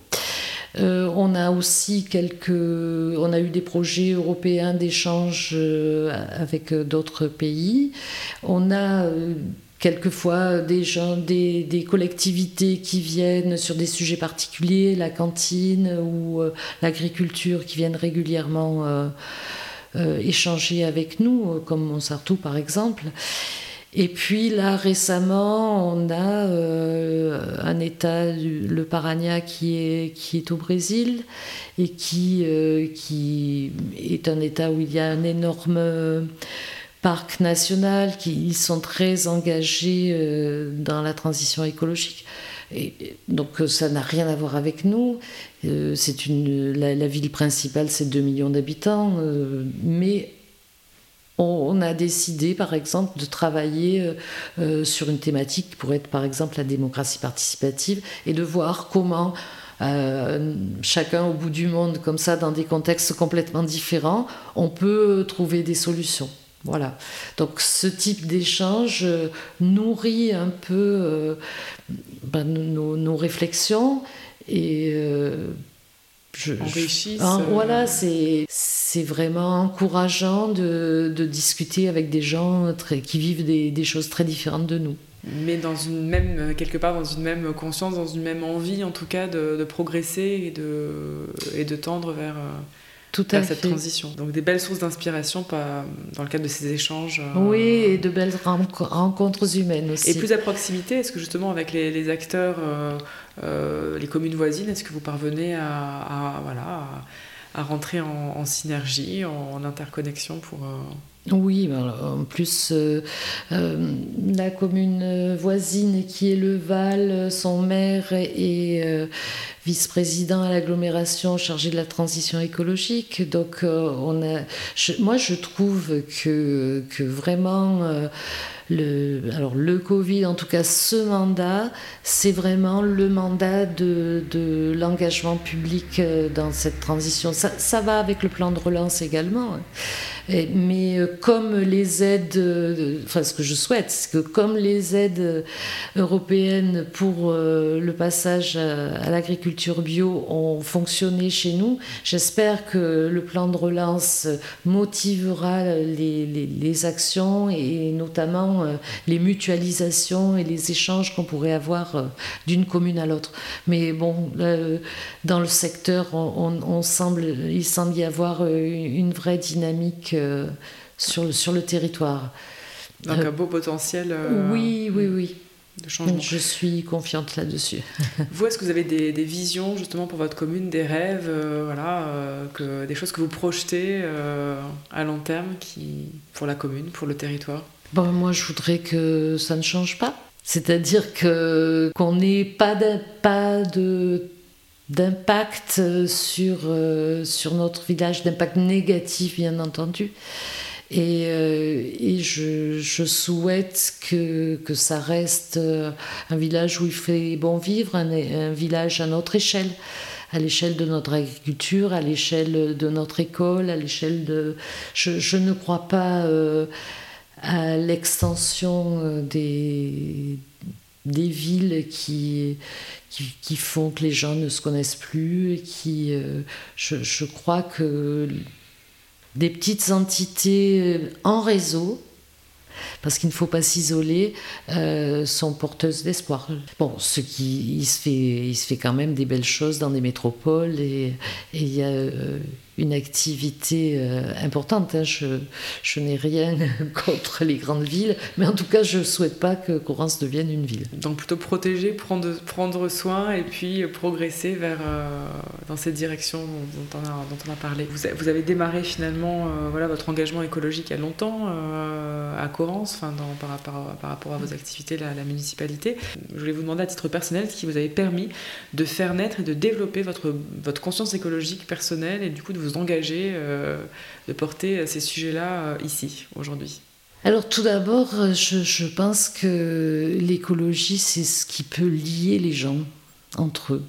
euh, on a aussi eu des projets européens d'échange euh, avec d'autres pays. On a euh, quelquefois des gens, des, des, collectivités qui viennent sur des sujets particuliers, la cantine ou l'agriculture, qui viennent régulièrement échanger avec nous, comme Montsartou par exemple. Et puis là, récemment, on a euh, un État, le Paraná, qui est, au Brésil et qui, euh, qui est un État où il y a un énorme parc national, qui ils sont très engagés euh, dans la transition écologique. Donc ça n'a rien à voir avec nous. c'est la, ville principale, c'est 2 millions d'habitants, mais on a décidé, par exemple, de travailler euh, euh, sur une thématique qui pourrait être, par exemple, la démocratie participative et de voir comment euh, chacun au bout du monde, comme ça, dans des contextes complètement différents, on peut trouver des solutions. Voilà. Donc ce type d'échange nourrit un peu ben, nos, réflexions et je, hein, voilà, c'est c'est vraiment encourageant de, de, discuter avec des gens très, qui vivent des, des, choses très différentes de nous. Mais dans une même, quelque part dans une même conscience, dans une même envie en tout cas de, de progresser et de, et de tendre vers, euh, tout à cette transition. Donc des belles sources d'inspiration dans le cadre de ces échanges. Euh, oui, et de belles rencontres humaines aussi. Et plus à proximité, est-ce que justement avec les, les acteurs, euh, les communes voisines, est-ce que vous parvenez à, voilà, à, rentrer en, synergie, en, interconnexion pour... Euh, oui, ben, en plus, euh, euh, la commune voisine qui est le Val, son maire est vice-président à l'agglomération chargé de la transition écologique. Donc, on a, moi, je trouve que, que vraiment le, alors le Covid, en tout cas ce mandat, c'est vraiment le mandat de, l'engagement public euh, dans cette transition. Ça, va avec le plan de relance également. Hein mais euh, comme les aides, euh, enfin ce que je souhaite, c'est que comme les aides européennes pour le passage à l'agriculture bio ont fonctionné chez nous, j'espère que le plan de relance motivera les, actions et notamment les mutualisations et les échanges qu'on pourrait avoir d'une commune à l'autre. Mais bon, dans le secteur, on, semble, il semble y avoir une vraie dynamique euh, sur, sur le territoire. Donc un beau potentiel euh, oui, oui, oui. de changement. Je suis confiante là-dessus. vous, est-ce que vous avez des, des, visions justement pour votre commune, des rêves, euh, voilà, que, des choses que vous projetez à long terme qui, pour la commune, pour le territoire? Bon, Moi, je voudrais que ça ne change pas. C'est-à-dire que qu'on n'ait pas de, pas de d'impact sur, sur notre village, d'impact négatif bien entendu. Et, et je, souhaite que, que, ça reste un village où il fait bon vivre, un, village à notre échelle à l'échelle de notre agriculture, à l'échelle de notre école, à l'échelle de... Je, ne crois pas euh, à l'extension euh, des, des villes qui, qui, font que les gens ne se connaissent plus. Et qui, euh, je, je crois que des petites entités en réseau parce qu'il ne faut pas s'isoler, euh, sont porteuses d'espoir. Bon, ce qui, il se, fait, il se fait quand même des belles choses dans des métropoles et, il y a euh, une activité euh, importante. Hein. Je, n'ai rien contre les grandes villes, mais en tout cas, je ne souhaite pas que Corrence devienne une ville. Donc plutôt protéger, prendre, prendre soin et puis progresser vers, euh, dans cette direction dont, on a, parlé. Vous, avez démarré finalement euh, voilà, votre engagement écologique il y a longtemps à Corrence, enfin, par, rapport, par rapport à vos activités, la, la municipalité. Je voulais vous demander à titre personnel ce qui vous avait permis de faire naître et de développer votre, votre conscience écologique personnelle et du coup de vous vous engager euh, de porter ces sujets-là euh, ici, aujourd'hui? Alors tout d'abord, je, je, pense que l'écologie, c'est ce qui peut lier les gens entre eux.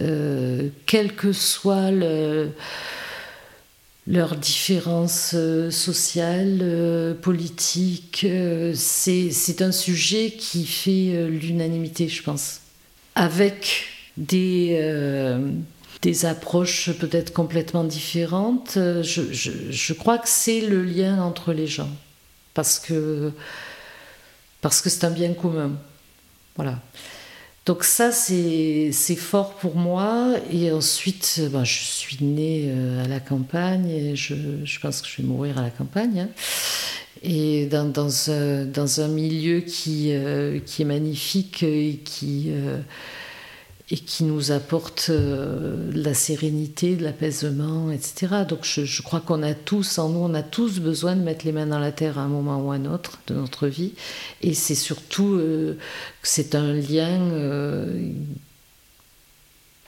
Euh, quelle que soit le, leurs différences euh, sociales, euh, politiques, euh, c'est un sujet qui fait l'unanimité, je pense. Avec des des approches peut-être complètement différentes. Je, je, crois que c'est le lien entre les gens, parce que parce que c'est un bien commun. Voilà. Donc ça, c'est fort pour moi. Et ensuite, ben, je suis née euh, à la campagne et je, pense que je vais mourir à la campagne. Hein. Et dans, un, dans, un, milieu qui, euh, qui est magnifique et qui... Euh, et qui nous apporte euh, la sérénité, de l'apaisement, etc. Donc je, crois qu'on a tous, en nous, on a tous besoin de mettre les mains dans la terre à un moment ou à un autre de notre vie. Et c'est surtout euh, c'est un lien. Euh,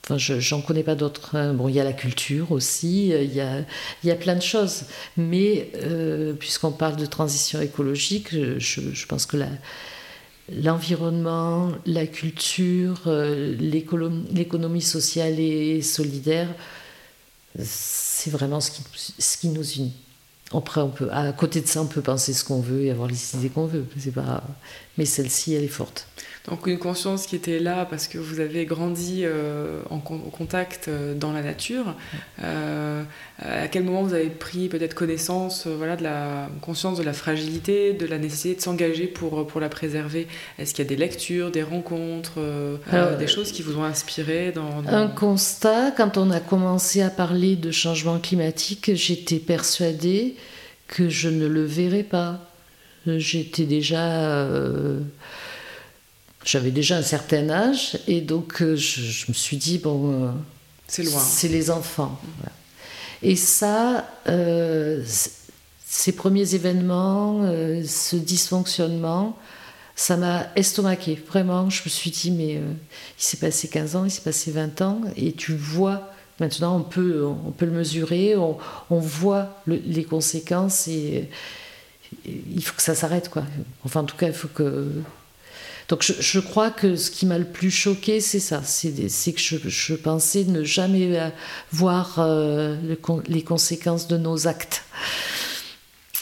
enfin, je j'en connais pas d'autres. Hein. Bon, il y a la culture aussi, il y a, il y a plein de choses. Mais euh, puisqu'on parle de transition écologique, je pense que la l'environnement, la culture, euh, l'économie sociale et solidaire, c'est vraiment ce qui, ce qui, nous unit. Après, on peut, à côté de ça, on peut penser ce qu'on veut et avoir les idées qu'on veut. Pas, mais celle-ci, elle est forte. Donc une conscience qui était là parce que vous avez grandi euh, en contact euh, dans la nature. Euh, à quel moment vous avez pris peut-être connaissance voilà, de la conscience de la fragilité, de la nécessité de s'engager pour, pour la préserver? Est-ce qu'il y a des lectures, des rencontres, des choses qui vous ont inspiré dans, dans... Un constat, quand on a commencé à parler de changement climatique, j'étais persuadée que je ne le verrais pas. J'étais déjà j'avais déjà un certain âge et donc euh, je, je me suis dit bon euh, c'est loin. c'est les enfants et ça euh, ces premiers événements euh, ce dysfonctionnement ça m'a estomaqué. Vraiment je me suis dit mais euh, il s'est passé 15 ans il s'est passé 20 ans et tu vois maintenant on peut on peut le mesurer on, on voit le, les conséquences et, et il faut que ça s'arrête quoi. Enfin en tout cas il faut que donc je, je, crois que ce qui m'a le plus choqué, c'est ça, c'est que je, je, pensais ne jamais voir euh, le, les conséquences de nos actes.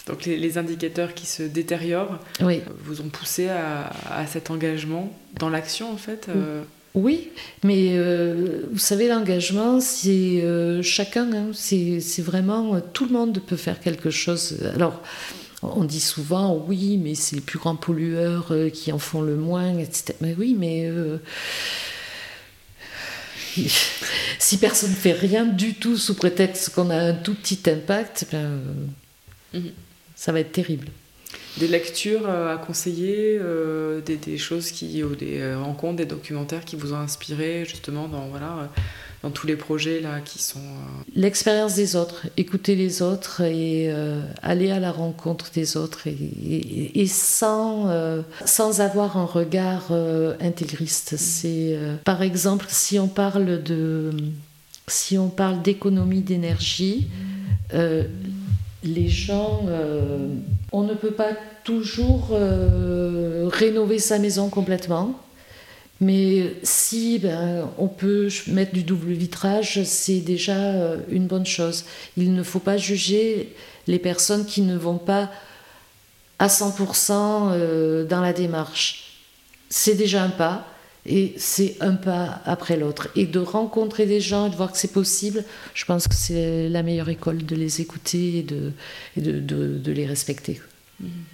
Donc les, les indicateurs qui se détériorent oui. vous ont poussé à, à cet engagement dans l'action en fait euh... Oui, mais euh, vous savez, l'engagement, c'est euh, chacun, hein, c'est vraiment, tout le monde peut faire quelque chose. Alors, on dit souvent oui, mais c'est les plus grands pollueurs euh, qui en font le moins, etc. Mais oui, mais euh, si personne ne fait rien du tout sous prétexte qu'on a un tout petit impact, ben, euh, mm -hmm. ça va être terrible. Des lectures à conseiller, euh, des, des, choses qui, ou des rencontres, des documentaires qui vous ont inspiré justement dans voilà dans tous les projets là qui sont. L'expérience des autres, écouter les autres et aller à la rencontre des autres et, sans, sans avoir un regard intégriste. C'est par exemple si on parle de si on parle d'économie d'énergie, les gens, on ne peut pas toujours euh, rénover sa maison complètement. Mais si ben, on peut mettre du double vitrage, c'est déjà euh, une bonne chose. Il ne faut pas juger les personnes qui ne vont pas à 100% euh, dans la démarche. C'est déjà un pas et c'est un pas après l'autre. Et de rencontrer des gens et de voir que c'est possible, je pense que c'est la meilleure école de les écouter et de, de les respecter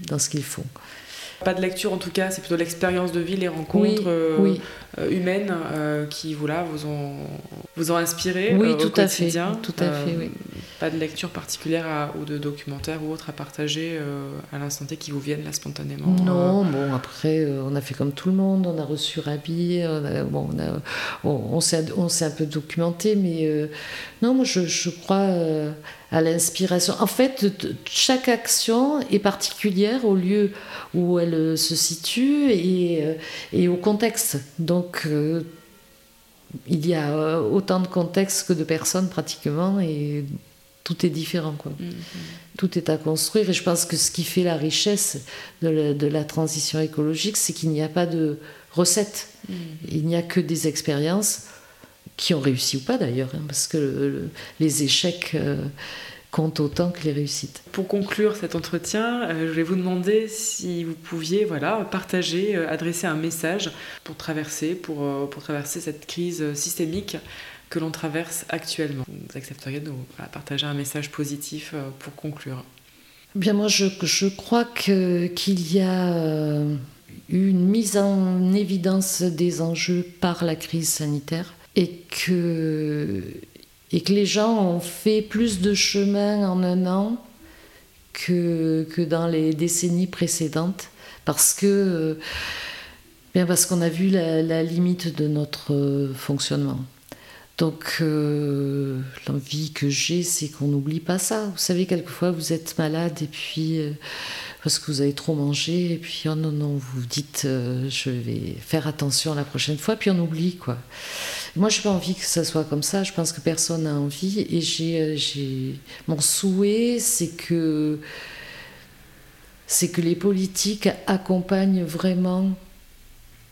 dans ce qu'ils font. Pas de lecture en tout cas, c'est plutôt l'expérience de vie, les rencontres euh, euh, humaines euh, qui vous, vous, ont, vous ont inspiré oui, au tout quotidien. À fait, tout à fait, oui. Pas de lecture particulière ou de documentaire ou autre à partager à l'instant T qui vous viennent là spontanément Non, bon après on a fait comme tout le monde, on a reçu Rabi, on, bon, on, on, on s'est un peu documenté, mais non, moi je, je crois à l'inspiration. En fait, chaque action est particulière au lieu où elle euh, se situe et, euh, et au contexte. Donc, euh, il y a autant de contextes que de personnes pratiquement et tout est différent. Quoi. Mm-hmm. Tout est à construire et je pense que ce qui fait la richesse de la, de la transition écologique, c'est qu'il n'y a pas de recette. Mm-hmm. Il n'y a que des expériences qui ont réussi ou pas d'ailleurs, hein, parce que les échecs euh, comptent autant que les réussites. Pour conclure cet entretien, euh, je vais vous demander si vous pouviez voilà, partager, euh, adresser un message pour traverser, pour, pour traverser cette crise systémique que l'on traverse actuellement. Vous accepteriez de nous partager un message positif pour conclure? Bien, moi, je, je crois qu'il y a une mise en évidence des enjeux par la crise sanitaire et que, et que les gens ont fait plus de chemin en un an que, que dans les décennies précédentes parce que bien parce qu'on a vu la, limite de notre fonctionnement. Donc euh, l'envie que j'ai, c'est qu'on n'oublie pas ça. Vous savez, quelquefois vous êtes malade et puis euh, parce que vous avez trop mangé et puis oh non non, vous dites euh, je vais faire attention la prochaine fois, puis on oublie quoi. Moi, je n'ai pas envie que ça soit comme ça. Je pense que personne n'a envie. Et j'ai, j'ai... mon souhait, c'est que, c'est que les politiques accompagnent vraiment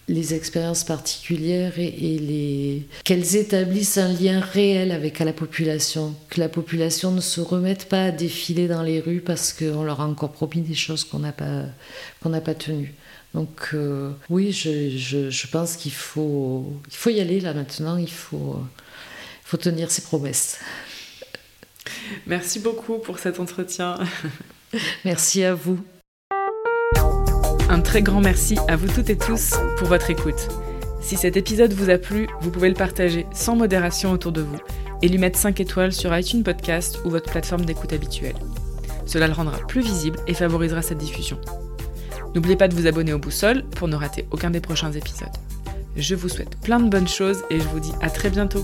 les expériences particulières et, les... qu'elles établissent un lien réel avec la population, que la population ne se remette pas à défiler dans les rues parce qu'on leur a encore promis des choses qu'on n'a pas, qu'on n'a pas tenues. Donc euh, oui, je, je, je pense qu'il faut, il faut y aller là maintenant, il faut, faut tenir ses promesses. Merci beaucoup pour cet entretien. Merci à vous. Un très grand merci à vous toutes et tous pour votre écoute. Si cet épisode vous a plu, vous pouvez le partager sans modération autour de vous et lui mettre 5 étoiles sur iTunes Podcast ou votre plateforme d'écoute habituelle. Cela le rendra plus visible et favorisera cette diffusion. N'oubliez pas de vous abonner au Boussole pour ne rater aucun des prochains épisodes. Je vous souhaite plein de bonnes choses et je vous dis à très bientôt.